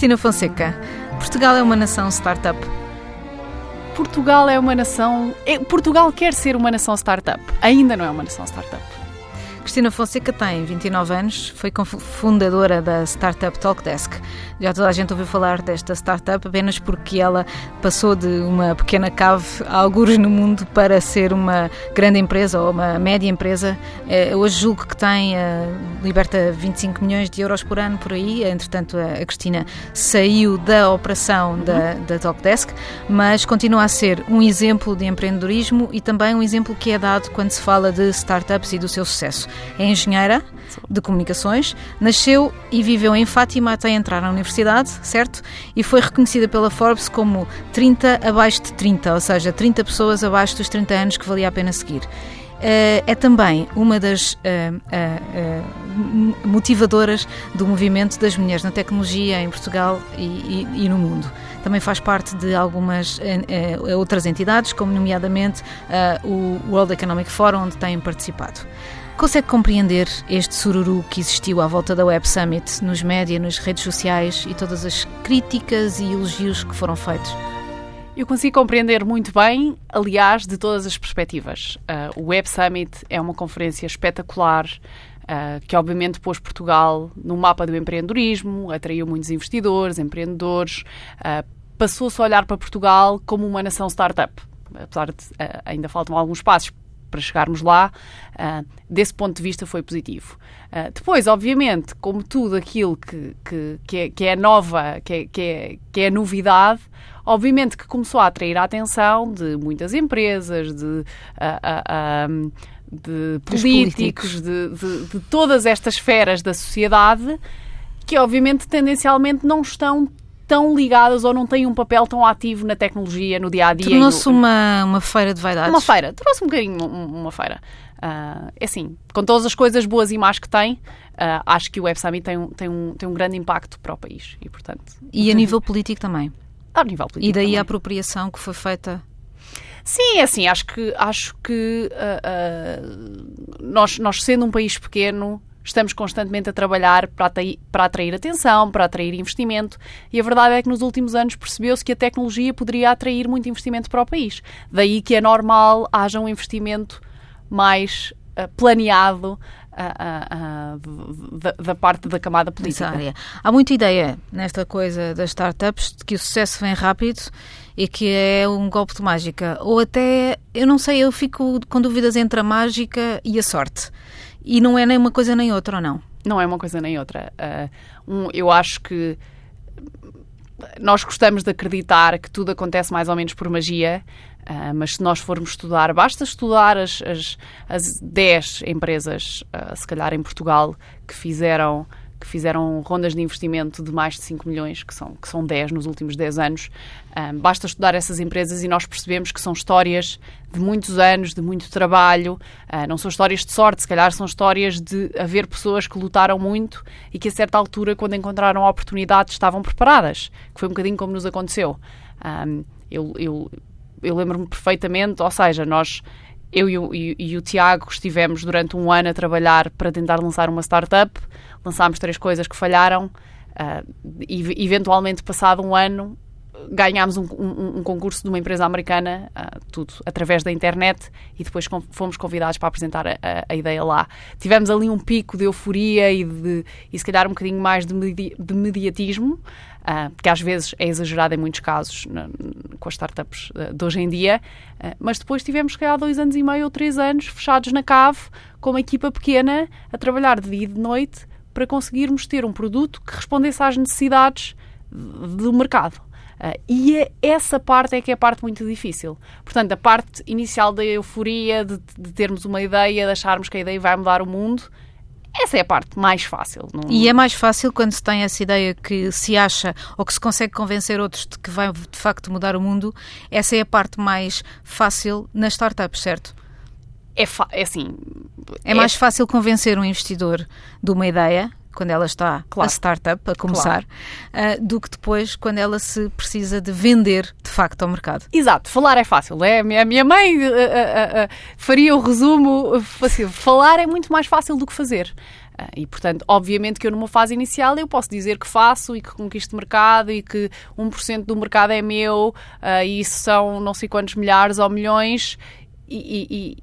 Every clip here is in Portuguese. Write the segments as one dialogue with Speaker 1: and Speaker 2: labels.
Speaker 1: Cristina Fonseca, Portugal é uma nação startup?
Speaker 2: Portugal é uma nação. é- Portugal quer ser uma nação startup. Ainda não é uma nação startup.
Speaker 1: Cristina Fonseca tem 29 anos, foi fundadora da startup Talkdesk. Já toda a gente ouviu falar desta startup apenas porque ela passou de uma pequena cave a algures no mundo para ser uma grande empresa ou uma média empresa. Eh, Hoje julgo que tem, eh, liberta 25 milhões de euros por ano por aí. Entretanto, a a Cristina saiu da operação da, da Talkdesk, mas continua a ser um exemplo de empreendedorismo e também um exemplo que é dado quando se fala de startups e do seu sucesso. É engenheira de comunicações, nasceu e viveu em Fátima até entrar na universidade, certo? E foi reconhecida pela Forbes como 30 abaixo de 30, ou seja, 30 pessoas abaixo dos 30 anos que valia a pena seguir. Eh, é também uma das eh, m- motivadoras do movimento das mulheres na tecnologia em Portugal e, e- e no mundo. Também faz parte de algumas outras entidades, como nomeadamente o World Economic Forum, onde tem participado. Consegue compreender este sururu que existiu à volta da Web Summit nos média, nas redes sociais e todas as críticas e elogios que foram feitos?
Speaker 2: Eu consigo compreender muito bem, aliás, de todas as perspectivas. Ah, o Web Summit é uma conferência espetacular. ah, que obviamente pôs Portugal no mapa do empreendedorismo, atraiu muitos investidores, empreendedores, ah, passou-se a olhar para Portugal como uma nação startup. Apesar de ah, ainda faltam alguns passos para chegarmos lá, ah, desse ponto de vista foi positivo. Ah, depois, obviamente, como tudo aquilo que, que, que, é, que é nova, que é, que, é, que é novidade, obviamente que começou a atrair a atenção de muitas empresas, de, ah, de
Speaker 1: Dos
Speaker 2: políticos, de, de- de todas estas esferas da sociedade, que obviamente tendencialmente não estão tão ligadas ou não têm um papel tão ativo na tecnologia, no dia a dia.
Speaker 1: Tornou-se uma, uma feira de vaidades.
Speaker 2: Uma feira, trouxe um bocadinho um- uma feira. Ah, é assim, com todas as coisas boas e más que tem, ah, acho que o Web Summit tem um, tem, um, tem um grande impacto para o país e, portanto,
Speaker 1: E a nível político também.
Speaker 2: ao nível político.
Speaker 1: E daí
Speaker 2: também.
Speaker 1: a apropriação que foi feita.
Speaker 2: Sim, é assim, acho que, acho que ah, ah, nós, nós, sendo um país pequeno, estamos constantemente a trabalhar para atrair, para atrair atenção, para atrair investimento, e a verdade é que nos últimos anos percebeu-se que a tecnologia poderia atrair muito investimento para o país. Daí que é normal haja um investimento mais ah, planeado ah, ah, da, da parte da camada política.
Speaker 1: Há muita ideia nesta coisa das startups de que o sucesso vem rápido e que é um golpe de mágica. Ou até, eu não sei, eu fico com dúvidas entre a mágica e a sorte. E não é nem uma coisa nem outra, ou não?
Speaker 2: Não é uma coisa nem outra. Ah, um, eu acho que nós gostamos de acreditar que tudo acontece mais ou menos por magia, ah, mas se nós formos estudar, basta estudar as, as, as 10 empresas, ah, se calhar em Portugal, que fizeram que fizeram rondas de investimento de mais de 5 milhões, que são, que são 10 nos últimos 10 anos. Ah, basta estudar essas empresas e nós percebemos que são histórias de muitos anos, de muito trabalho. Ah, não são histórias de sorte, se calhar são histórias de haver pessoas que lutaram muito e que a certa altura, quando encontraram a oportunidade, estavam preparadas. Que foi um bocadinho como nos aconteceu. Ah, eu eu, eu lembro-me perfeitamente, ou seja, nós eu e o, e- e o Tiago estivemos durante um ano a trabalhar para tentar lançar uma startup, lançámos três coisas que falharam ah, e eventualmente passado um ano ganhámos um, um- um concurso de uma empresa americana, ah, tudo através da internet, e depois com- fomos convidados para apresentar a, a- a ideia lá. Tivemos ali um pico de euforia e, de, e se calhar um bocadinho mais de, de mediatismo, ah, que às vezes é exagerado em muitos casos na- com as startups de hoje em dia, mas depois tivemos, se calhar, dois anos e meio ou três anos fechados na cave, com uma equipa pequena, a trabalhar de dia e de noite, para conseguirmos ter um produto que respondesse às necessidades do mercado. Ah, e é- essa parte é que é a parte muito difícil. Portanto, a parte inicial da euforia, de, de termos uma ideia, de acharmos que a ideia vai mudar o mundo, essa é a parte mais fácil. Não-
Speaker 1: E é mais fácil quando se tem essa ideia que se acha ou que se consegue convencer outros de que vai de facto mudar o mundo. Essa é a parte mais fácil nas startups, certo?
Speaker 2: É, é assim.
Speaker 1: É mais fácil convencer um investidor de uma ideia quando ela está
Speaker 2: Claro.
Speaker 1: a startup, a começar, ah, do que depois quando ela se precisa de vender de facto ao mercado.
Speaker 2: Exato, falar é fácil. É? A minha- mãe uh, uh, uh, uh, faria o resumo uh, fácil. Falar é muito mais fácil do que fazer. e, portanto, obviamente que eu numa fase inicial eu posso dizer que faço e que conquisto mercado e que 1% do mercado é meu uh, e isso são não sei quantos milhares ou milhões e, e,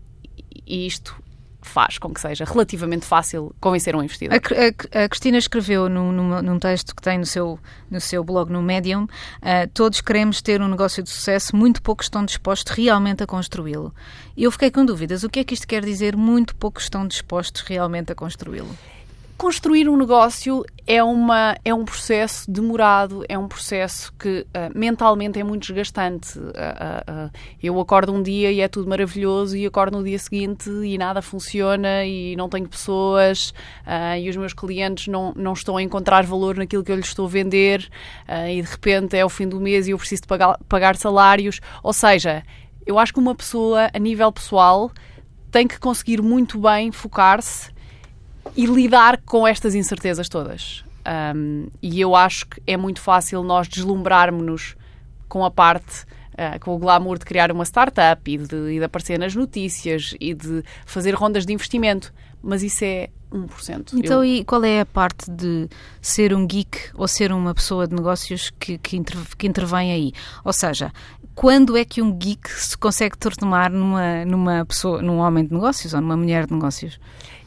Speaker 2: e isto faz com que seja relativamente fácil convencer um investidor.
Speaker 1: A, a, a Cristina escreveu num, num, num, texto que tem no seu, no seu blog no Medium: uh, todos queremos ter um negócio de sucesso, muito poucos estão dispostos realmente a construí-lo. E eu fiquei com dúvidas: o que é que isto quer dizer? Muito poucos estão dispostos realmente a construí-lo.
Speaker 2: Construir um negócio é, uma, é um processo demorado, é um processo que uh, mentalmente é muito desgastante. Uh, uh, eu acordo um dia e é tudo maravilhoso, e acordo no dia seguinte e nada funciona, e não tenho pessoas, e os meus clientes não, não estão a encontrar valor naquilo que eu lhes estou a vender, e de repente é o fim do mês e eu preciso de pagar, pagar salários. Ou seja, eu acho que uma pessoa, a nível pessoal, tem que conseguir muito bem focar-se e lidar com estas incertezas todas. Um, e eu acho que é muito fácil nós deslumbrarmos-nos com a parte, uh, com o glamour de criar uma startup e de, e de aparecer nas notícias e de fazer rondas de investimento, mas isso é 1%.
Speaker 1: Então, eu... e qual é a parte de ser um geek ou ser uma pessoa de negócios que, que, que intervém aí? Ou seja, quando é que um geek se consegue transformar numa, numa pessoa, num homem de negócios ou numa mulher de negócios?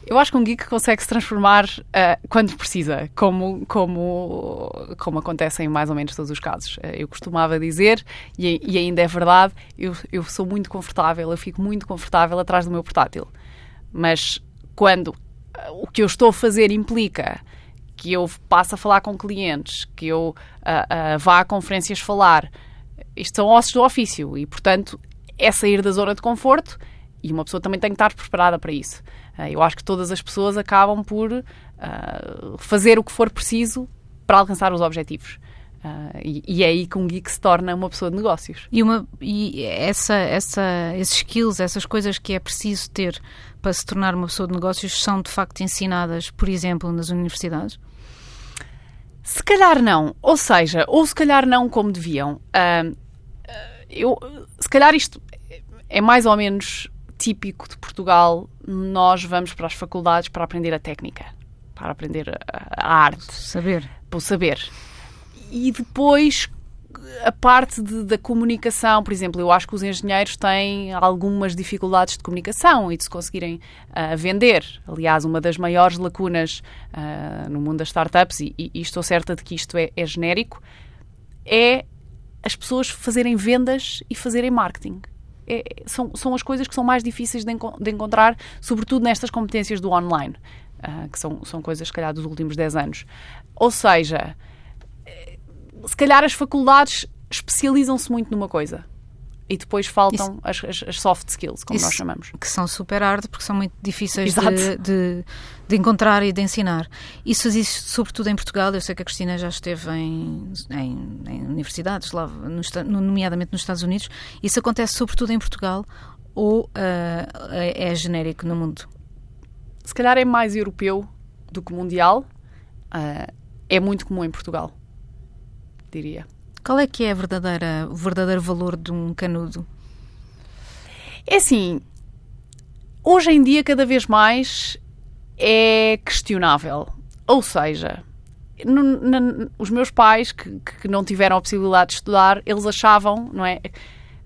Speaker 2: Eu acho que um geek consegue se transformar uh, quando precisa, como, como, como acontece em mais ou menos todos os casos. Uh, eu costumava dizer, e, e, ainda é verdade, eu, eu sou muito confortável, eu fico muito confortável atrás do meu portátil. Mas quando uh, o que eu estou a fazer implica que eu passe a falar com clientes, que eu vá a conferências falar, isto são ossos do ofício e, portanto, é sair da zona de conforto e uma pessoa também tem que estar preparada para isso. Eh, eu acho que todas as pessoas acabam por uh, fazer o que for preciso para alcançar os objetivos. Uh, e, e, é aí que um geek se torna uma pessoa de negócios.
Speaker 1: E, uma, e essa, essa, esses skills, essas coisas que é preciso ter para se tornar uma pessoa de negócios são de facto ensinadas, por exemplo, nas universidades?
Speaker 2: Se calhar não. Ou seja, ou se calhar não como deviam. Uh, eu, se calhar isto é mais ou menos típico de Portugal, nós vamos para as faculdades para aprender a técnica, para aprender a, arte.
Speaker 1: Saber.
Speaker 2: Para o saber. E depois a parte de, da comunicação, por exemplo, eu acho que os engenheiros têm algumas dificuldades de comunicação e de se conseguirem uh, vender. Aliás, uma das maiores lacunas uh, no mundo das startups, e, e, estou certa de que isto é, é genérico, é as pessoas fazerem vendas e fazerem marketing é, são, são as coisas que são mais difíceis de, enco de encontrar, sobretudo nestas competências do online, uh, que são, são coisas, se calhar, dos últimos 10 anos. Ou seja, eh, se calhar as faculdades especializam-se muito numa coisa e depois faltam as, as, as, soft skills, como Isso, nós chamamos.
Speaker 1: Que são super hard porque são muito difíceis de, de, de, encontrar e de ensinar. Isso existe sobretudo em Portugal. Eu sei que a Cristina já esteve em, em, em universidades, lá, no, nomeadamente nos Estados Unidos. Isso acontece sobretudo em Portugal ou uh, é, genérico no mundo?
Speaker 2: Se calhar é mais europeu do que mundial. Uh, é muito comum em Portugal, diria.
Speaker 1: Qual é que é a verdadeira, o verdadeiro valor de um canudo?
Speaker 2: É assim, hoje em dia cada vez mais é questionável. Ou seja, no, os meus pais, que, que, não tiveram a possibilidade de estudar, eles achavam, não é?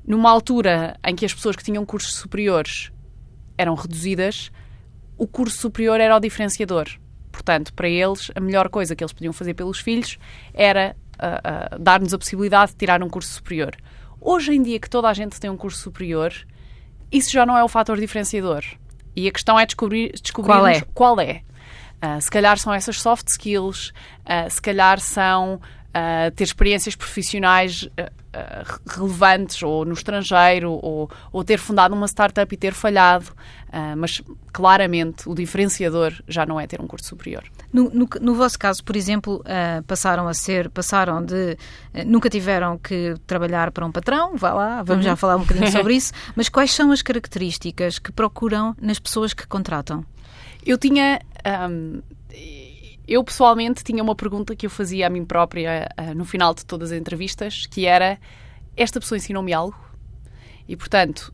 Speaker 2: Numa altura em que as pessoas que tinham cursos superiores eram reduzidas, o curso superior era o diferenciador. Portanto, para eles, a melhor coisa que eles podiam fazer pelos filhos era dar-nos a possibilidade de tirar um curso superior. Hoje em dia que toda a gente tem um curso superior, isso já não é o fator diferenciador. E a questão é descobrir, descobrir
Speaker 1: qual é.
Speaker 2: Qual é. Uh, se calhar são essas soft skills, uh, se calhar são uh, ter experiências profissionais relevantes ou no estrangeiro ou, ou, ter fundado uma startup e ter falhado, mas claramente o diferenciador já não é ter um curso superior.
Speaker 1: No, no, no vosso caso, por exemplo, passaram a ser, passaram de nunca tiveram que trabalhar para um patrão, vá lá, vamos uhum. já falar um bocadinho sobre isso, mas quais são as características que procuram nas pessoas que contratam?
Speaker 2: Eu tinha. Um, eu pessoalmente tinha uma pergunta que eu fazia a mim própria uh, no final de todas as entrevistas, que era: esta pessoa ensinou-me algo? E portanto,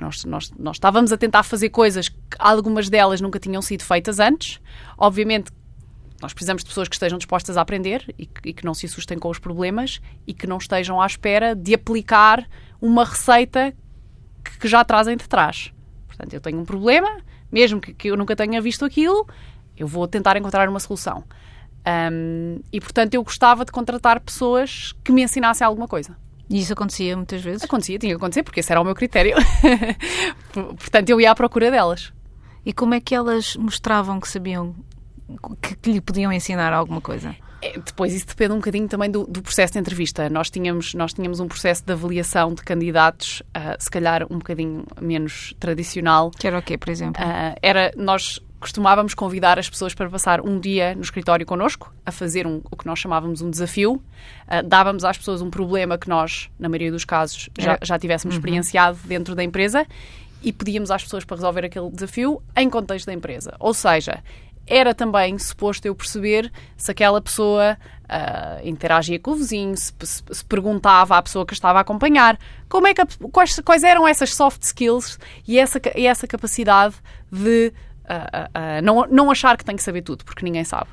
Speaker 2: nós, nós, nós estávamos a tentar fazer coisas que algumas delas nunca tinham sido feitas antes. Obviamente, nós precisamos de pessoas que estejam dispostas a aprender e que, e que, não se assustem com os problemas e que não estejam à espera de aplicar uma receita que, que já trazem de trás. Portanto, eu tenho um problema, mesmo que, que eu nunca tenha visto aquilo, eu vou tentar encontrar uma solução. Um, e, portanto, eu gostava de contratar pessoas que me ensinassem alguma coisa.
Speaker 1: E isso acontecia muitas vezes?
Speaker 2: Acontecia, tinha que acontecer, porque esse era o meu critério. portanto, eu ia à procura delas.
Speaker 1: E como é que elas mostravam que sabiam que, que lhe podiam ensinar alguma coisa?
Speaker 2: É, depois isso depende um bocadinho também do, do, processo de entrevista. Nós tínhamos, nós tínhamos um processo de avaliação de candidatos, uh, se calhar um bocadinho menos tradicional.
Speaker 1: Que era o quê, por exemplo?
Speaker 2: Uh, era, nós costumávamos convidar as pessoas para passar um dia no escritório connosco, a fazer um, o que nós chamávamos um desafio. Uh, dávamos às pessoas um problema que nós, na maioria dos casos, já, já tivéssemos uhum. experienciado dentro da empresa e pedíamos às pessoas para resolver aquele desafio em contexto da empresa. Ou seja, era também suposto eu perceber se aquela pessoa uh, interagia com o vizinho, se, se, se, perguntava à pessoa que estava a acompanhar como é que, quais, quais eram essas soft skills e essa, e essa capacidade de não, não achar que tem que saber tudo, porque ninguém sabe.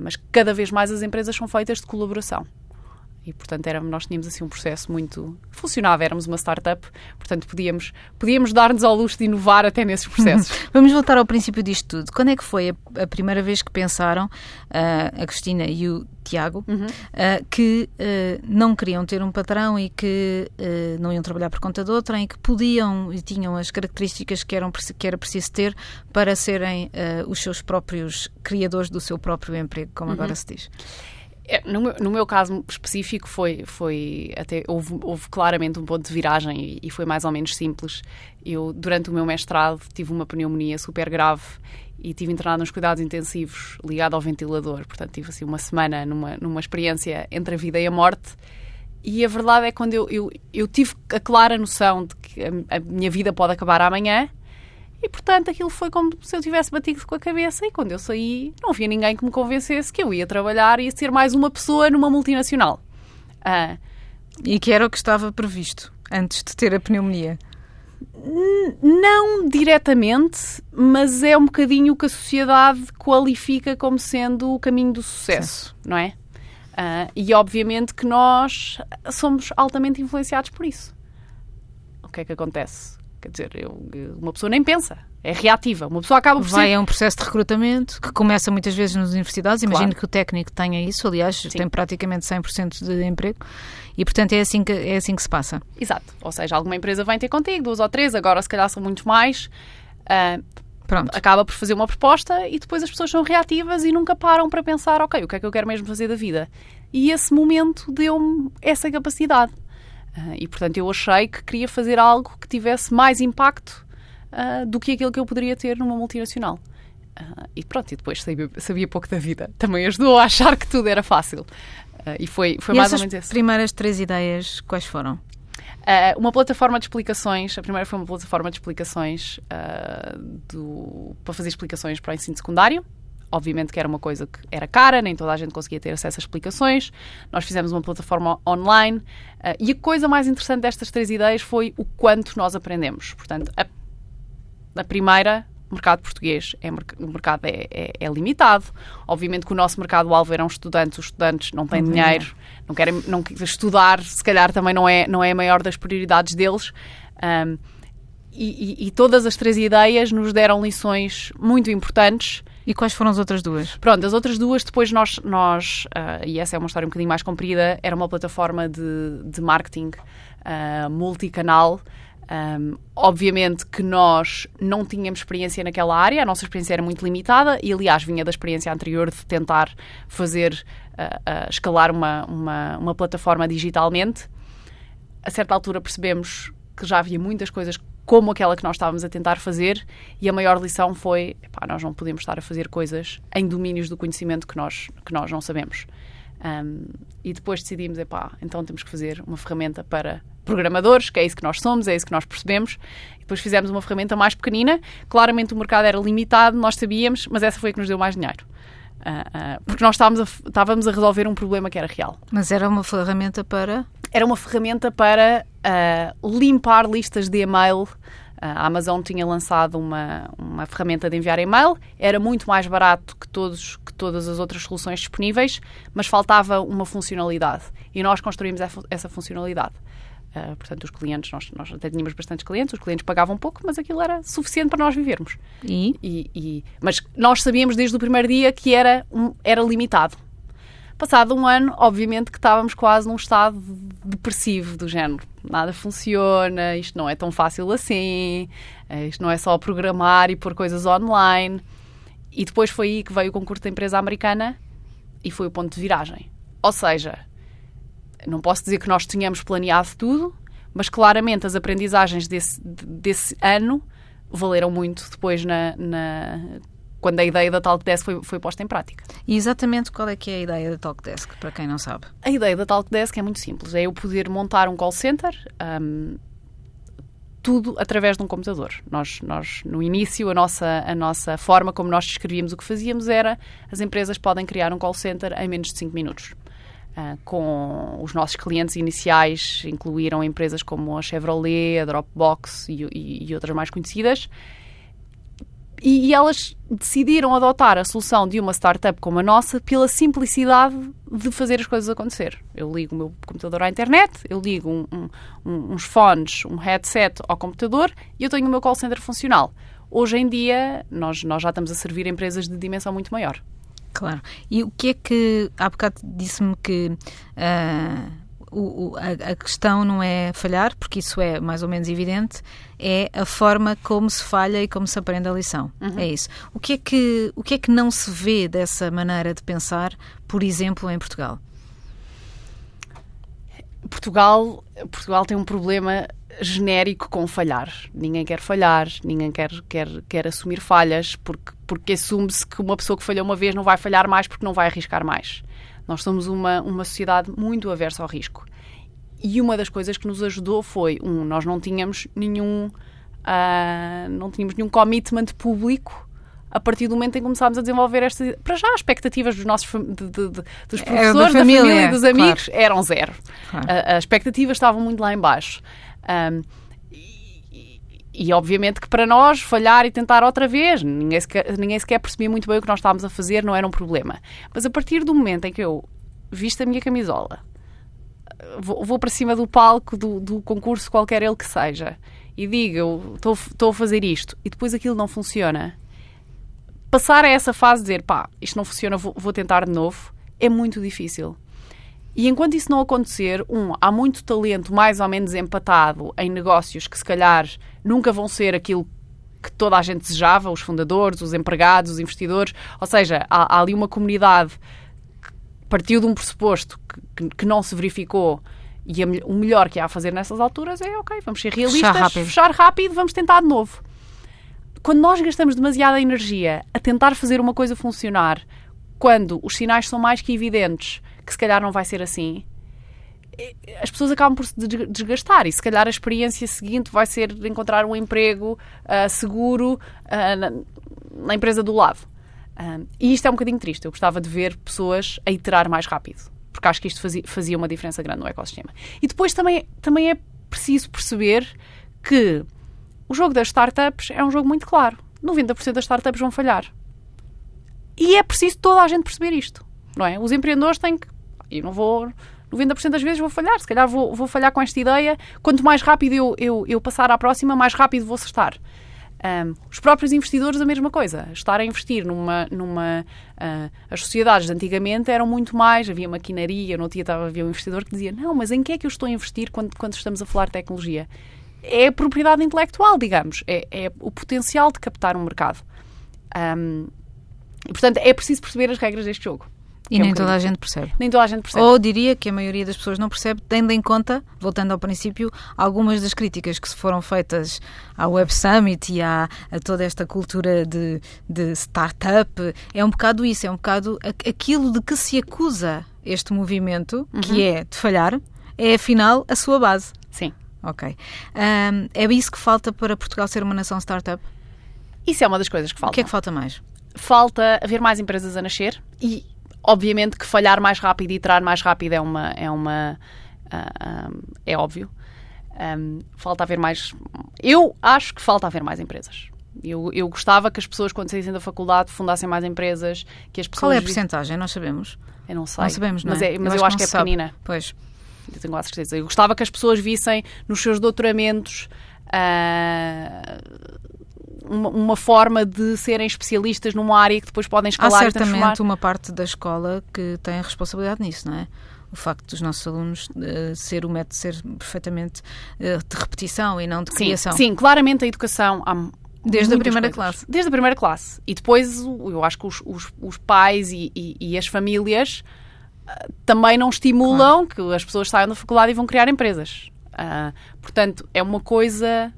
Speaker 2: mas cada vez mais as empresas são feitas de colaboração e portanto era, nós tínhamos assim um processo muito funcionava, éramos uma startup, portanto podíamos, podíamos dar-nos ao luxo de inovar até nesses processos.
Speaker 1: Vamos voltar ao princípio disto tudo. Quando é que foi a, a primeira vez que pensaram, uh, a Cristina e o Tiago, uhum. uh, que uh, não queriam ter um patrão e que não iam trabalhar por conta de outra e que podiam e tinham as características que, eram, que era preciso ter para serem os seus próprios criadores do seu próprio emprego, como uhum. agora se diz?
Speaker 2: É, no meu, no meu, caso específico foi, foi até houve, houve claramente um ponto de viragem e, e, foi mais ou menos simples. Eu durante o meu mestrado tive uma pneumonia super grave e tive internado nos cuidados intensivos ligado ao ventilador. Portanto tive assim uma semana numa numa experiência entre a vida e a morte. E a verdade é que quando eu, eu, eu tive a clara noção de que a, a minha vida pode acabar amanhã, e portanto aquilo foi como se eu tivesse batido com a cabeça e quando eu saí não havia ninguém que me convencesse que eu ia trabalhar e ser mais uma pessoa numa multinacional.
Speaker 1: Ah, e que era o que estava previsto antes de ter a pneumonia?
Speaker 2: Não diretamente, mas é um bocadinho o que a sociedade qualifica como sendo o caminho do sucesso, Sim. não é? Uh, e obviamente que nós somos altamente influenciados por isso. O que é que acontece? Quer dizer, eu, uma pessoa nem pensa, é reativa. Uma pessoa acaba por
Speaker 1: Vai
Speaker 2: ser...
Speaker 1: a um processo de recrutamento que começa muitas vezes nas universidades. Imagino claro. que o técnico tenha isso, aliás, Sim. tem praticamente 100% de emprego e, portanto, é assim, que, é assim que se passa.
Speaker 2: Exato. Ou seja, alguma empresa vem ter contigo, duas ou três, agora se calhar são muito mais. Uh, Pronto. Acaba por fazer uma proposta e depois as pessoas são reativas e nunca param para pensar, ok, o que é que eu quero mesmo fazer da vida? E esse momento deu-me essa capacidade. Uh, e, portanto, eu achei que queria fazer algo que tivesse mais impacto uh, do que aquilo que eu poderia ter numa multinacional. Uh, e pronto, e depois sabia, sabia, pouco da vida. Também ajudou a achar que tudo era fácil. e foi, foi
Speaker 1: e
Speaker 2: mais ou menos isso.
Speaker 1: As primeiras três ideias, quais foram?
Speaker 2: uma plataforma de explicações, a primeira foi uma plataforma de explicações do, para fazer explicações para o ensino secundário. Obviamente que era uma coisa que era cara, nem toda a gente conseguia ter acesso a explicações. Nós fizemos uma plataforma online uh, e a coisa mais interessante destas três ideias foi o quanto nós aprendemos. Portanto, a, a primeira mercado português é, o mercado é, é, é, limitado. Obviamente que o nosso mercado-alvo eram estudantes, os estudantes não têm não dinheiro, não querem não, estudar, se calhar também não é, não é a maior das prioridades deles. Um, e, e, e, todas as três ideias nos deram lições muito importantes
Speaker 1: e quais foram as outras duas?
Speaker 2: Pronto, as outras duas, depois nós, nós uh, e essa é uma história um bocadinho mais comprida, era uma plataforma de, de marketing uh, multicanal. Um, obviamente que nós não tínhamos experiência naquela área, a nossa experiência era muito limitada e, aliás, vinha da experiência anterior de tentar fazer, uh, escalar uma, uma, uma plataforma digitalmente. A certa altura percebemos que já havia muitas coisas como aquela que nós estávamos a tentar fazer, e a maior lição foi: epá, nós não podemos estar a fazer coisas em domínios do conhecimento que nós, que nós não sabemos. Um, e depois decidimos: epá, então temos que fazer uma ferramenta para programadores, que é isso que nós somos, é isso que nós percebemos. E depois fizemos uma ferramenta mais pequenina. Claramente o mercado era limitado, nós sabíamos, mas essa foi a que nos deu mais dinheiro. Uh, uh, porque nós estávamos a, estávamos a resolver um problema que era real.
Speaker 1: Mas era uma ferramenta para
Speaker 2: era uma ferramenta para uh, limpar listas de e-mail. A Amazon tinha lançado uma, uma ferramenta de enviar e-mail, era muito mais barato que, todos, que todas as outras soluções disponíveis, mas faltava uma funcionalidade. E nós construímos essa funcionalidade. Uh, portanto, os clientes, nós, nós até tínhamos bastantes clientes, os clientes pagavam pouco, mas aquilo era suficiente para nós vivermos.
Speaker 1: E?
Speaker 2: e, e mas nós sabíamos desde o primeiro dia que era, um, era limitado. Passado um ano, obviamente que estávamos quase num estado depressivo do género. Nada funciona, isto não é tão fácil assim, eh, isto não é só programar e pôr coisas online. E depois foi aí que veio o concurso da empresa americana e foi o ponto de viragem. Ou seja, não posso dizer que nós tenhamos planeado tudo, mas claramente as aprendizagens desse, desse ano valeram muito depois na, na quando a ideia da Talkdesk foi, foi posta em prática.
Speaker 1: E exatamente qual é que é a ideia da Talkdesk, para quem não sabe?
Speaker 2: A ideia da Talkdesk é muito simples. É eu poder montar um call center... Um, tudo através de um computador. Nós, nós, no início, a nossa, a nossa forma como nós descrevíamos o que fazíamos era as empresas podem criar um call center em menos de 5 minutos. Uh, com os nossos clientes iniciais, incluíram empresas como a Chevrolet, a Dropbox e, e, e outras mais conhecidas, e, e, elas decidiram adotar a solução de uma startup como a nossa pela simplicidade de fazer as coisas acontecer. Eu ligo o meu computador à internet, eu ligo um, um, uns fones, um headset ao computador e eu tenho o meu call center funcional. Hoje em dia, nós, nós já estamos a servir empresas de dimensão muito maior.
Speaker 1: Claro. E o que é que. Há bocado disse-me que. Uh o, o, a, a, questão não é falhar, porque isso é mais ou menos evidente, é a forma como se falha e como se aprende a lição. Uhum. É isso. O que é, que, o que é que não se vê dessa maneira de pensar, por exemplo, em Portugal?
Speaker 2: Portugal, Portugal tem um problema genérico com falhar. Ninguém quer falhar, ninguém quer, quer, quer assumir falhas, porque, porque assume-se que uma pessoa que falhou uma vez não vai falhar mais porque não vai arriscar mais. Nós somos uma, uma sociedade muito aversa ao risco. E uma das coisas que nos ajudou foi, um, nós não tínhamos nenhum, uh, não tínhamos nenhum commitment público a partir do momento em que começámos a desenvolver esta. Para já, as expectativas dos nossos de, de, de, dos professores, da família, da família e dos amigos claro. eram zero. Claro. Uh, as expectativas estavam muito lá embaixo. Um, e, obviamente que para nós falhar e tentar outra vez, ninguém sequer, ninguém sequer percebia muito bem o que nós estávamos a fazer, não era um problema. Mas a partir do momento em que eu visto a minha camisola, vou, vou para cima do palco do, do, concurso, qualquer ele que seja, e digo, estou a fazer isto, e depois aquilo não funciona, passar a essa fase de dizer, pá, isto não funciona, vou, vou tentar de novo, é muito difícil. E enquanto isso não acontecer, um, há muito talento mais ou menos empatado em negócios que se calhar nunca vão ser aquilo que toda a gente desejava, os fundadores, os empregados, os investidores, ou seja, há, há ali uma comunidade partiu de um pressuposto que, que, que não se verificou e a, o melhor que há a fazer nessas alturas é, ok, vamos ser realistas, fechar rápido. fechar rápido, vamos tentar de novo. Quando nós gastamos demasiada energia a tentar fazer uma coisa funcionar, quando os sinais são mais que evidentes que se calhar não vai ser assim, as pessoas acabam por se desgastar e se calhar a experiência seguinte vai ser encontrar um emprego uh, seguro uh, na, na empresa do lado. Um, e isto é um bocadinho triste. Eu gostava de ver pessoas a iterar mais rápido, porque acho que isto fazia, fazia uma diferença grande no ecossistema. E depois também, também é preciso perceber que o jogo das startups é um jogo muito claro. 90% das startups vão falhar. E é preciso toda a gente perceber isto, não é? Os empreendedores têm que. Eu não vou. 90% das vezes vou falhar. Se calhar vou, vou falhar com esta ideia. Quanto mais rápido eu, eu, eu passar à próxima, mais rápido vou acertar. Um, os próprios investidores, a mesma coisa. Estar a investir numa. numa uh, as sociedades de antigamente eram muito mais. Havia maquinaria, não tinha, havia um investidor que dizia: Não, mas em que é que eu estou a investir quando, quando estamos a falar de tecnologia? É a propriedade intelectual, digamos. É, é o potencial de captar um mercado. Um, e, portanto, é preciso perceber as regras deste jogo.
Speaker 1: E é nem um toda a gente percebe.
Speaker 2: Nem toda a gente percebe.
Speaker 1: Ou diria que a maioria das pessoas não percebe, tendo em conta, voltando ao princípio, algumas das críticas que se foram feitas ao Web Summit e à, a toda esta cultura de, de startup. É um bocado isso, é um bocado aquilo de que se acusa este movimento, uhum. que é de falhar, é afinal a sua base.
Speaker 2: Sim.
Speaker 1: Ok. Um, é isso que falta para Portugal ser uma nação startup?
Speaker 2: Isso é uma das coisas que falta.
Speaker 1: O que é que falta mais?
Speaker 2: Falta haver mais empresas a nascer e Obviamente que falhar mais rápido e iterar mais rápido é uma, é uma, uh, é óbvio. Um, falta haver mais. Eu acho que falta haver mais empresas. Eu, eu gostava que as pessoas, quando saíssem da faculdade, fundassem mais empresas. Que as pessoas
Speaker 1: Qual é a porcentagem? Nós sabemos.
Speaker 2: Eu não sei.
Speaker 1: Não sabemos, não
Speaker 2: mas,
Speaker 1: é?
Speaker 2: é, mas
Speaker 1: eu
Speaker 2: eu,
Speaker 1: acho que
Speaker 2: é
Speaker 1: se sabe.
Speaker 2: pequenina.
Speaker 1: Pois.
Speaker 2: Eu tenho quase certeza. Eu gostava que as pessoas vissem nos seus doutoramentos ah, uma, uma forma de serem especialistas numa área que depois podem
Speaker 1: Há
Speaker 2: escalar e transformar.
Speaker 1: certamente uma parte da escola que tem a responsabilidade nisso, não é? O facto dos nossos alunos eh, ser o método ser perfeitamente eh, de repetição e não de
Speaker 2: Sim,
Speaker 1: criação.
Speaker 2: sim, claramente a educação há
Speaker 1: Desde a primeira
Speaker 2: coisas.
Speaker 1: classe.
Speaker 2: Desde a primeira classe. E depois eu acho que os, os- os pais e, e- e as famílias ah, também não estimulam que as pessoas saiam da faculdade e vão criar empresas. Ah, portanto, é uma coisa.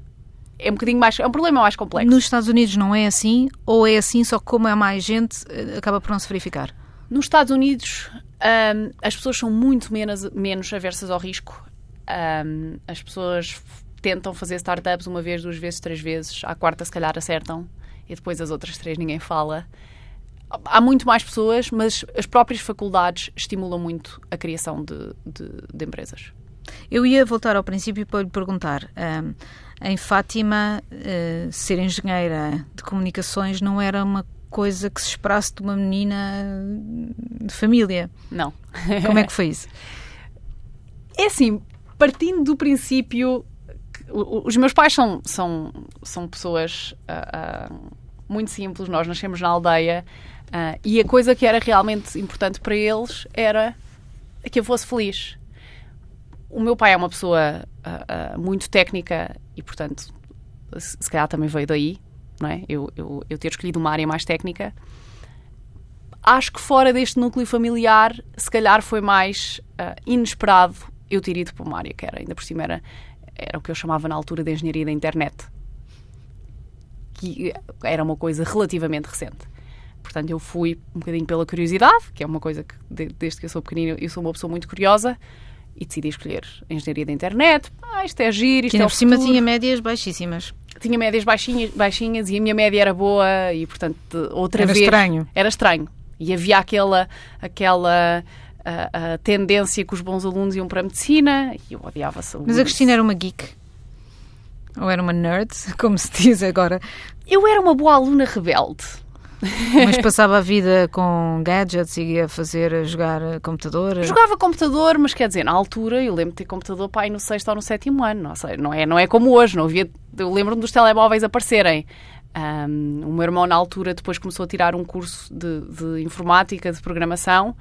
Speaker 2: É um bocadinho mais. É um problema mais complexo.
Speaker 1: Nos Estados Unidos não é assim, ou é assim, só que como é mais gente, eh, acaba por não se verificar.
Speaker 2: Nos Estados Unidos, ahm, as pessoas são muito menos, menos aversas ao risco. Ahm, as pessoas tentam fazer startups uma vez, duas vezes, três vezes. À quarta, se calhar, acertam. E depois as outras três ninguém fala. Há muito mais pessoas, mas as próprias faculdades estimulam muito a criação de, de- de empresas.
Speaker 1: Eu ia voltar ao princípio para lhe perguntar. ahm, em Fátima, eh, ser engenheira de comunicações não era uma coisa que se esperasse de uma menina de família.
Speaker 2: Não.
Speaker 1: Como é que foi isso?
Speaker 2: É assim, partindo do princípio. os meus pais são, são, são pessoas ah, ah, muito simples, nós nascemos na aldeia ah, e a coisa que era realmente importante para eles era que eu fosse feliz. O meu pai é uma pessoa muito técnica e, portanto, se calhar também veio daí, não é? Eu, eu, eu ter escolhido uma área mais técnica. Acho que fora deste núcleo familiar, se calhar foi mais ah, inesperado eu ter ido para uma área que era, ainda por cima, era, era o que eu chamava na altura de engenharia da internet. Que era uma coisa relativamente recente. Portanto, eu fui um bocadinho pela curiosidade, que é uma coisa que de- desde que eu sou pequenina eu sou uma pessoa muito curiosa e decidi escolher engenharia da internet. Ah, isto é giro, isto
Speaker 1: Que
Speaker 2: é
Speaker 1: por cima tinha médias baixíssimas.
Speaker 2: tinha médias baixinhas, baixinhas e a minha média era boa e, portanto, outra
Speaker 1: Era
Speaker 2: vez...
Speaker 1: estranho.
Speaker 2: Era estranho. E havia aquela, aquela a, a tendência que os bons alunos iam para a medicina e eu odiava saúde.
Speaker 1: Mas a Cristina era uma geek? Ou era uma nerd, como se diz agora?
Speaker 2: Eu era uma boa aluna rebelde.
Speaker 1: Mas passava a vida com gadgets e ia fazer, a jogar a computador?
Speaker 2: Jogava computador, mas quer dizer, na altura eu lembro de ter computador aí no sexto ou no sétimo ano. Não, sei, não, é, não é como hoje. Não havia, eu lembro-me dos telemóveis aparecerem. Ahm, o meu irmão, na altura, depois começou a tirar um curso de, de informática, de programação,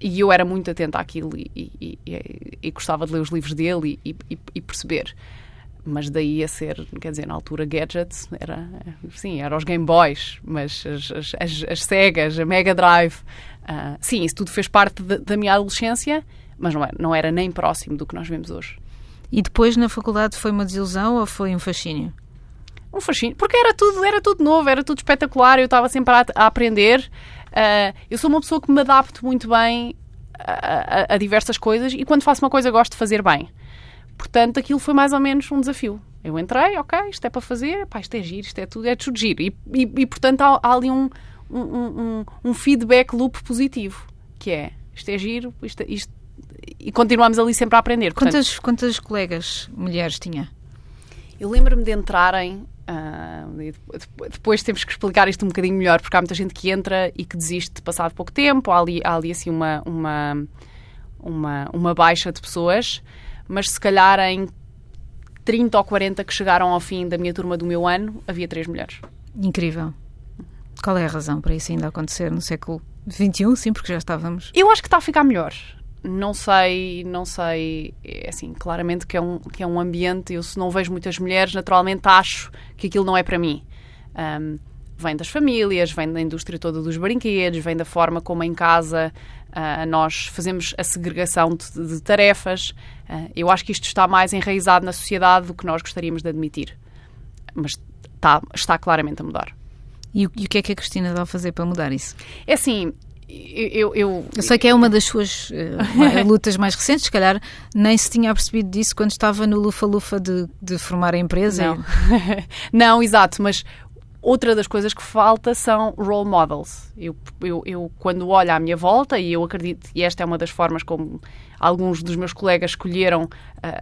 Speaker 2: e eu era muito atenta àquilo e, e- e- e gostava de ler os livros dele e perceber. Mas daí a ser, quer dizer, na altura, gadgets, era, sim, eram os Game Boys, mas as, as, as, as Segas, a Mega Drive, ah, sim, isso tudo fez parte da, da minha adolescência, mas não era, não era nem próximo do que nós vemos hoje.
Speaker 1: E depois na faculdade foi uma desilusão ou foi um fascínio?
Speaker 2: um fascínio, porque era tudo, era tudo novo, era tudo espetacular, eu estava sempre a, a aprender. Ah, eu sou uma pessoa que me adapto muito bem a, a- a diversas coisas e quando faço uma coisa gosto de fazer bem. Portanto, aquilo foi mais ou menos um desafio. Eu entrei, ok, isto é para fazer, pá, isto é giro, isto é tudo, é tudo giro. E, e- e, portanto, há, há ali um, um, um- um feedback loop positivo, que é, isto é giro, isto, isto- e continuamos ali sempre a aprender. Portanto,
Speaker 1: Quantas, quantas colegas mulheres tinha?
Speaker 2: eu lembro-me de entrarem. depo- depois temos que explicar isto um bocadinho melhor, porque há muita gente que entra e que desiste passado pouco tempo. Há ali, há ali assim uma, uma, uma, uma baixa de pessoas, mas se calhar em 30 ou 40 que chegaram ao fim da minha turma do meu ano, havia três mulheres.
Speaker 1: Incrível. Qual é a razão para isso ainda acontecer no século XXI? Sim, porque já estávamos.
Speaker 2: Eu acho que está a ficar melhor. Não sei, não sei, é assim, claramente que é um, que é um ambiente, eu se não vejo muitas mulheres, naturalmente acho que aquilo não é para mim. Ahm, vem das famílias, vem da indústria toda dos brinquedos, vem da forma como em casa ah, nós fazemos a segregação de, de tarefas. Ah, eu acho que isto está mais enraizado na sociedade do que nós gostaríamos de admitir. Mas está, está claramente a mudar.
Speaker 1: E, o- e o que é que a Cristina a fazer para mudar isso?
Speaker 2: É assim, eu, eu,
Speaker 1: Eu sei que é uma das suas ma- lutas mais recentes, se calhar nem se tinha percebido disso quando estava no lufa-lufa de, de formar a empresa.
Speaker 2: Não. não, exato, mas Outra das coisas que falta são role models. Eu, eu, eu, quando olho à minha volta, e eu acredito, e esta é uma das formas como alguns dos meus colegas escolheram uh,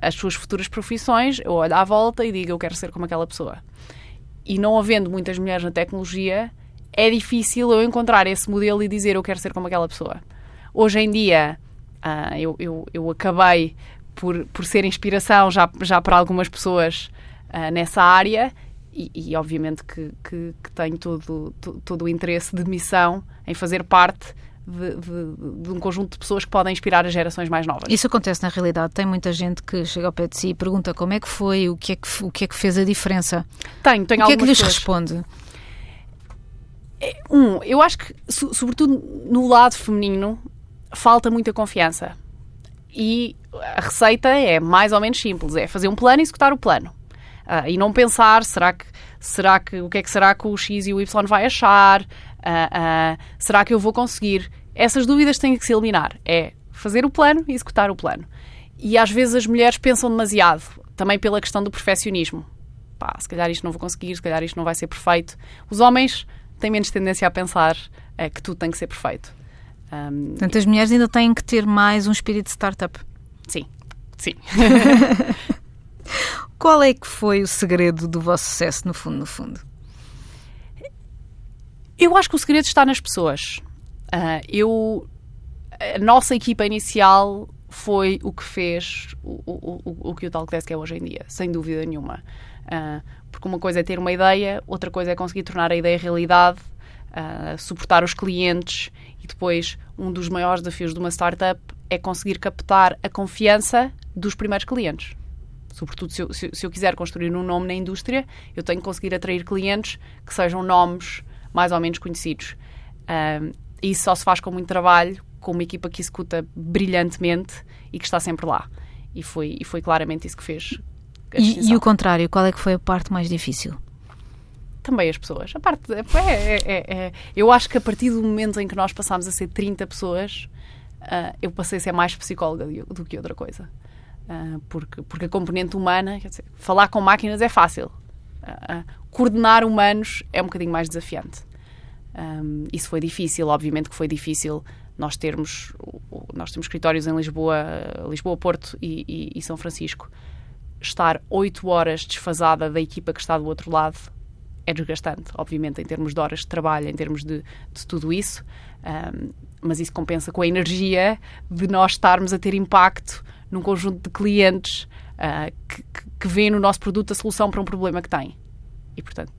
Speaker 2: as suas futuras profissões, eu olho à volta e digo eu quero ser como aquela pessoa. E não havendo muitas mulheres na tecnologia, é difícil eu encontrar esse modelo e dizer eu quero ser como aquela pessoa. Hoje em dia, uh, eu, eu, eu acabei por, por ser inspiração já, já para algumas pessoas uh, nessa área e, e obviamente que, que, que, tenho todo, todo o interesse de missão em fazer parte de, de, de, um conjunto de pessoas que podem inspirar as gerações mais novas.
Speaker 1: Isso acontece na realidade. Tem muita gente que chega ao pé de si e pergunta como é que foi, o que é que, o que, é que fez a diferença.
Speaker 2: Tenho, tenho
Speaker 1: O que é que lhes responde?
Speaker 2: É, um, eu acho que, sobretudo no lado feminino, falta muita confiança. E a receita é mais ou menos simples: é fazer um plano e executar o plano. Uh, e não pensar, será que, será que, o que é que será que o X e o Y vai achar? Uh, uh, será que eu vou conseguir? Essas dúvidas têm que se eliminar. É fazer o plano e executar o plano. E às vezes as mulheres pensam demasiado, também pela questão do perfeccionismo. Pá, se calhar isto não vou conseguir, se calhar isto não vai ser perfeito. Os homens têm menos tendência a pensar que tudo tem que ser perfeito.
Speaker 1: Um, Portanto, as mulheres ainda têm que ter mais um espírito de startup.
Speaker 2: Sim, sim.
Speaker 1: Qual é que foi o segredo do vosso sucesso, no fundo, no fundo?
Speaker 2: Eu acho que o segredo está nas pessoas. Uh, eu, a nossa equipa inicial foi o que fez o, o, o, o que o Talkdesk é hoje em dia, sem dúvida nenhuma. Uh, porque uma coisa é ter uma ideia, outra coisa é conseguir tornar a ideia realidade, uh, suportar os clientes e depois um dos maiores desafios de uma startup é conseguir captar a confiança dos primeiros clientes. Sobretudo se eu, se, se eu quiser construir um nome na indústria, eu tenho que conseguir atrair clientes que sejam nomes mais ou menos conhecidos. Um, isso só se faz com muito trabalho, com uma equipa que executa brilhantemente e que está sempre lá. E foi, e foi claramente isso que fez.
Speaker 1: E, e, o contrário, qual é que foi a parte mais difícil?
Speaker 2: Também as pessoas. A parte é, é, é, é, eu acho que a partir do momento em que nós passámos a ser 30 pessoas, uh, eu passei a ser mais psicóloga do, do que outra coisa. Uh, porque, porque a componente humana, dizer, falar com máquinas é fácil. Uh, coordenar humanos é um bocadinho mais desafiante. Isso foi difícil, obviamente que foi difícil nós termos nós temos escritórios em Lisboa, Lisboa, Porto e, e, e São Francisco. Estar oito horas desfasada da equipa que está do outro lado é desgastante, obviamente, em termos de horas de trabalho, em termos de, de tudo isso. Um, mas isso compensa com a energia de nós estarmos a ter impacto num conjunto de clientes uh, que, que vêem no nosso produto a solução para um problema que têm. E, portanto,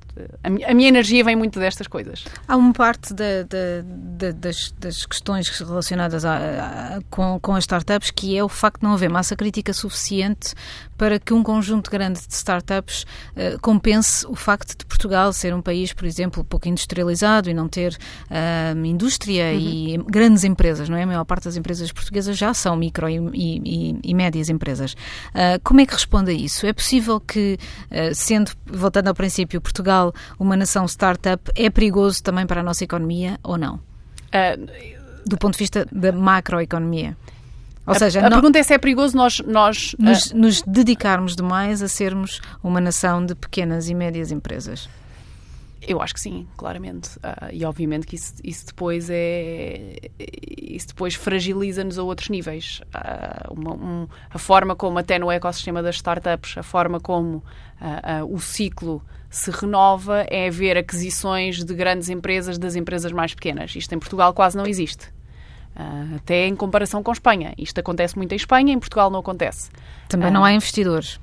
Speaker 2: a minha energia vem muito destas coisas.
Speaker 1: Há uma parte da, da, das, das, questões relacionadas a, a, com, com as startups que é o facto de não haver massa crítica suficiente para que um conjunto grande de startups uh, compense o facto de Portugal ser um país, por exemplo, pouco industrializado e não ter uh, indústria uhum. e grandes empresas, não é? A maior parte das empresas portuguesas já são micro e, e, e médias empresas. Uh, como é que responde a isso? É possível que, sendo, voltando ao princípio, Portugal uma nação startup, é perigoso também para a nossa economia ou não? Do ponto de vista da macroeconomia.
Speaker 2: Ou seja, a, a não, pergunta é se é perigoso nós, nós
Speaker 1: nos, uh, nos, dedicarmos demais a sermos uma nação de pequenas e médias empresas.
Speaker 2: Eu acho que sim, claramente. Uh, e obviamente que isso, isso, depois é. Isso depois fragiliza-nos a outros níveis. Uh, uma, um, a forma como, até no ecossistema das startups, a forma como o ciclo se renova é ver aquisições de grandes empresas das empresas mais pequenas. Isto em Portugal quase não existe. Até em comparação com Espanha. Isto acontece muito em Espanha, em Portugal não acontece.
Speaker 1: Também não há investidores.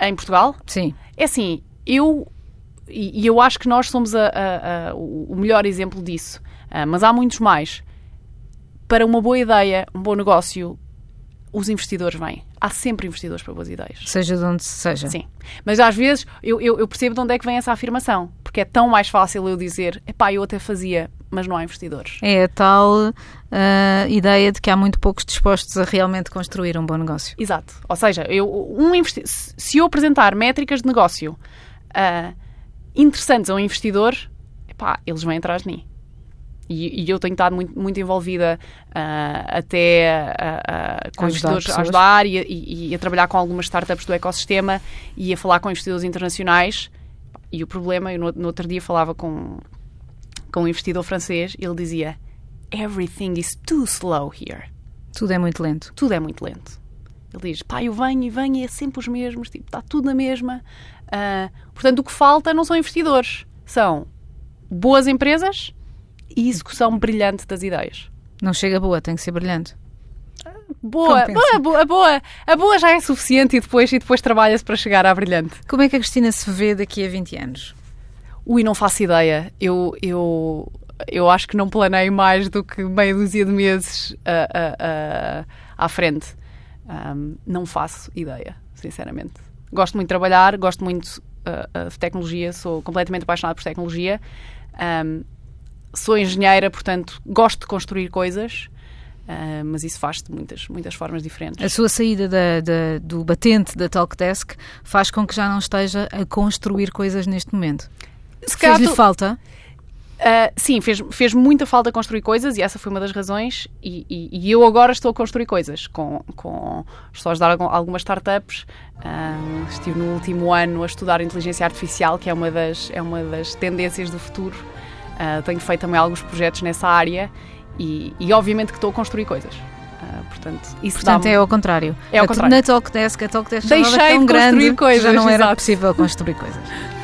Speaker 2: Em Portugal?
Speaker 1: Sim.
Speaker 2: É assim, eu. E, e eu acho que nós somos a, a, a, o melhor exemplo disso. Uh, mas há muitos mais. Para uma boa ideia, um bom negócio, os investidores vêm. Há sempre investidores para boas ideias.
Speaker 1: Seja de onde seja.
Speaker 2: Sim. Mas às vezes eu, eu, eu, percebo de onde é que vem essa afirmação. Porque é tão mais fácil eu dizer, epá, eu até fazia, mas não há investidores.
Speaker 1: É a tal uh, ideia de que há muito poucos dispostos a realmente construir um bom negócio.
Speaker 2: Exato. Ou seja, eu, um investi se eu apresentar métricas de negócio uh, interessantes a um investidor, epá, eles vêm atrás de mim. E, e, eu tenho estado muito, muito envolvida uh, até uh, uh, com ajudar investidores a ajudar e, e, e, a trabalhar com algumas startups do ecossistema e a falar com investidores internacionais. E o problema, eu no, no outro dia falava com, com um investidor francês, ele dizia: Everything is too slow here.
Speaker 1: Tudo é muito lento.
Speaker 2: Tudo é muito lento. Ele diz: pá, eu venho e venho e é sempre os mesmos, tipo, está tudo na mesma. Uh, portanto, o que falta não são investidores, são boas empresas e execução brilhante das ideias.
Speaker 1: Não chega boa, tem que ser brilhante.
Speaker 2: Boa, boa, boa, boa. A boa já é suficiente e depois, e depois trabalha-se para chegar à brilhante.
Speaker 1: Como é que a Cristina se vê daqui a 20 anos?
Speaker 2: Ui, não faço ideia. Eu, eu, eu acho que não planei mais do que meia dúzia de meses uh, uh, à frente. Um, não faço ideia, sinceramente. Gosto muito de trabalhar, gosto muito uh, de tecnologia, sou completamente apaixonada por tecnologia. Um, sou engenheira, portanto, gosto de construir coisas. Uh, mas isso faz de muitas, muitas formas diferentes.
Speaker 1: A sua saída da, da, do batente da Talkdesk faz com que já não esteja a construir coisas neste momento. Fez-lhe falta?
Speaker 2: Uh, sim, fez, fez muita falta construir coisas e essa foi uma das razões. E, e, e eu agora estou a construir coisas. Com, com, estou a ajudar algumas startups. Uh, estive no último ano a estudar inteligência artificial, que é uma das, é uma das tendências do futuro. Uh, tenho feito também alguns projetos nessa área e, e obviamente que estou a construir coisas. Uh, portanto, isso
Speaker 1: portanto é ao contrário.
Speaker 2: É ao contrário.
Speaker 1: Na Talkdesk, a Talkdesk
Speaker 2: Deixei
Speaker 1: tão
Speaker 2: de
Speaker 1: grande
Speaker 2: coisas,
Speaker 1: já não era
Speaker 2: exato.
Speaker 1: possível construir coisas.